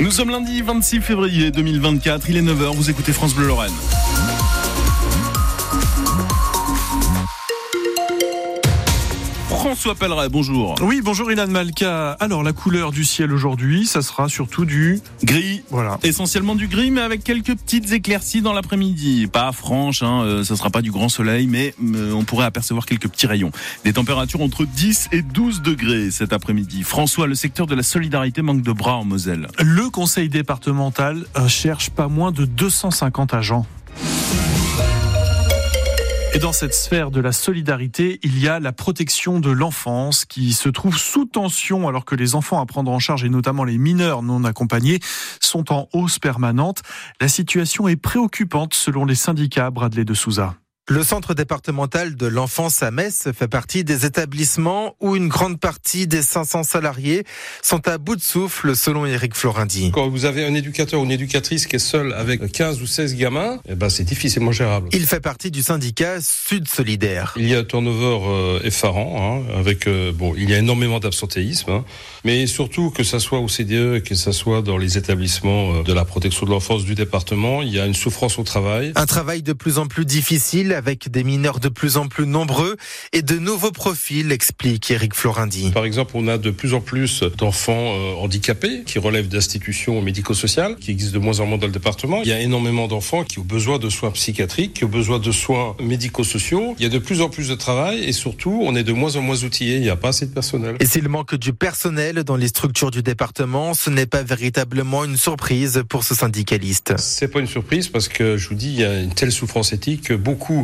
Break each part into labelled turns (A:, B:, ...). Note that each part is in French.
A: Nous sommes lundi 26 février 2024, il est 9h, vous écoutez France Bleu Lorraine. François Pelleret, bonjour.
B: Oui, bonjour Ilan Malka. Alors la couleur du ciel aujourd'hui, ça sera surtout du
A: gris.
B: Voilà.
A: Essentiellement du gris, mais avec quelques petites éclaircies dans l'après-midi. Pas franche, hein, euh, ça sera pas du grand soleil, mais euh, on pourrait apercevoir quelques petits rayons. Des températures entre 10 et 12 degrés cet après-midi. François, le secteur de la solidarité manque de bras en Moselle.
B: Le conseil départemental euh, cherche pas moins de 250 agents. Et dans cette sphère de la solidarité, il y a la protection de l'enfance qui se trouve sous tension alors que les enfants à prendre en charge et notamment les mineurs non accompagnés sont en hausse permanente. La situation est préoccupante selon les syndicats Bradley de Souza.
C: Le centre départemental de l'enfance à Metz fait partie des établissements où une grande partie des 500 salariés sont à bout de souffle, selon Eric Florindi.
D: Quand vous avez un éducateur ou une éducatrice qui est seul avec 15 ou 16 gamins, eh ben c'est difficilement gérable.
C: Il fait partie du syndicat Sud Solidaire.
D: Il y a un turnover euh, effarant, hein, avec euh, bon, il y a énormément d'absentéisme, hein, mais surtout que ça soit au CDE, que ça soit dans les établissements euh, de la protection de l'enfance du département, il y a une souffrance au travail.
C: Un travail de plus en plus difficile avec des mineurs de plus en plus nombreux et de nouveaux profils, explique Eric Florindi.
D: Par exemple, on a de plus en plus d'enfants euh, handicapés qui relèvent d'institutions médico-sociales, qui existent de moins en moins dans le département. Il y a énormément d'enfants qui ont besoin de soins psychiatriques, qui ont besoin de soins médico-sociaux. Il y a de plus en plus de travail et surtout, on est de moins en moins outillés. Il n'y a pas assez de personnel.
C: Et s'il manque du personnel dans les structures du département, ce n'est pas véritablement une surprise pour ce syndicaliste.
D: C'est pas une surprise parce que je vous dis, il y a une telle souffrance éthique que beaucoup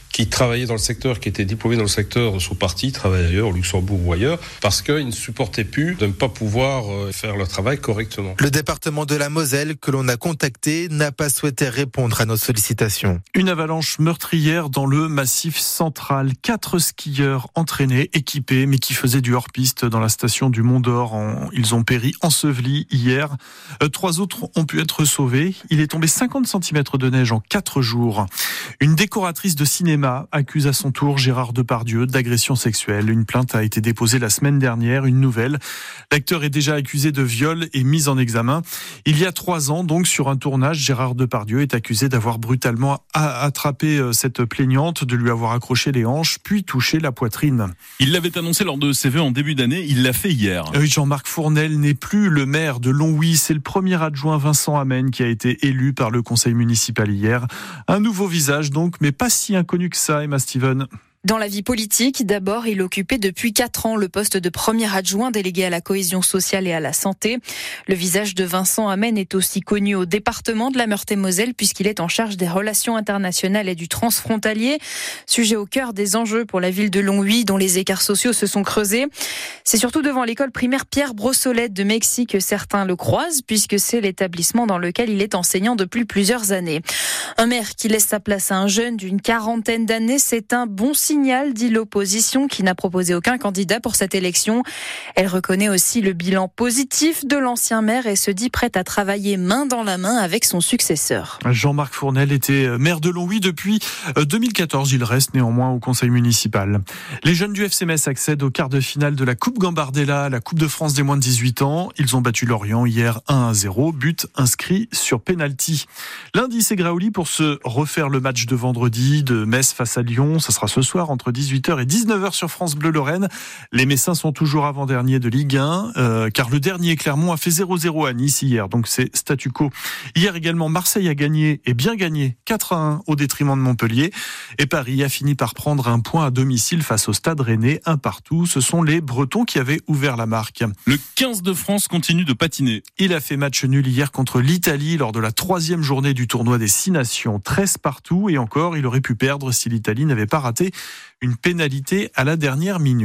D: qui travaillaient dans le secteur, qui étaient diplômés dans le secteur, sont partis travailler ailleurs, au Luxembourg ou ailleurs, parce qu'ils ne supportaient plus de ne pas pouvoir euh, faire leur travail correctement.
C: Le département de la Moselle, que l'on a contacté, n'a pas souhaité répondre à nos sollicitations.
B: Une avalanche meurtrière dans le massif central. Quatre skieurs entraînés, équipés, mais qui faisaient du hors-piste dans la station du Mont d'Or. Ils ont péri ensevelis hier. Euh, trois autres ont pu être sauvés. Il est tombé 50 cm de neige en quatre jours. Une décoratrice de cinéma accuse à son tour Gérard Depardieu d'agression sexuelle. Une plainte a été déposée la semaine dernière, une nouvelle. L'acteur est déjà accusé de viol et mis en examen. Il y a trois ans, donc, sur un tournage, Gérard Depardieu est accusé d'avoir brutalement attrapé euh, cette plaignante, de lui avoir accroché les hanches, puis touché la poitrine.
A: Il l'avait annoncé lors de ses vœux en début d'année, il l'a fait hier.
B: Oui, Jean-Marc Fournel n'est plus le maire de Longwy, c'est le premier adjoint Vincent Amen qui a été élu par le conseil municipal hier. Un nouveau visage donc, mais pas si inconnu ça, Emma Steven.
E: Dans la vie politique, d'abord, il occupait depuis quatre ans le poste de premier adjoint délégué à la cohésion sociale et à la santé. Le visage de Vincent Amen est aussi connu au département de la Meurthe-et-Moselle puisqu'il est en charge des relations internationales et du transfrontalier, sujet au cœur des enjeux pour la ville de Longwy dont les écarts sociaux se sont creusés. C'est surtout devant l'école primaire Pierre Brossolette de Mexique que certains le croisent puisque c'est l'établissement dans lequel il est enseignant depuis plusieurs années. Un maire qui laisse sa place à un jeune d'une quarantaine d'années, c'est un bon signe signal, dit l'opposition, qui n'a proposé aucun candidat pour cette élection. Elle reconnaît aussi le bilan positif de l'ancien maire et se dit prête à travailler main dans la main avec son successeur.
B: Jean-Marc Fournel était maire de Longwy depuis 2014. Il reste néanmoins au conseil municipal. Les jeunes du FC Metz accèdent au quart de finale de la Coupe Gambardella, la Coupe de France des moins de 18 ans. Ils ont battu Lorient hier 1 à 0, but inscrit sur penalty. Lundi, c'est Graouli pour se refaire le match de vendredi de Metz face à Lyon. Ça sera ce soir entre 18h et 19h sur France Bleu Lorraine. Les Messins sont toujours avant-dernier de Ligue 1, euh, car le dernier Clermont a fait 0-0 à Nice hier, donc c'est statu quo. Hier également, Marseille a gagné et bien gagné 4-1 au détriment de Montpellier. Et Paris a fini par prendre un point à domicile face au Stade Rennais, un partout. Ce sont les Bretons qui avaient ouvert la marque.
A: Le 15 de France continue de patiner.
B: Il a fait match nul hier contre l'Italie lors de la troisième journée du tournoi des Six Nations. 13 partout et encore, il aurait pu perdre si l'Italie n'avait pas raté une pénalité à la dernière minute.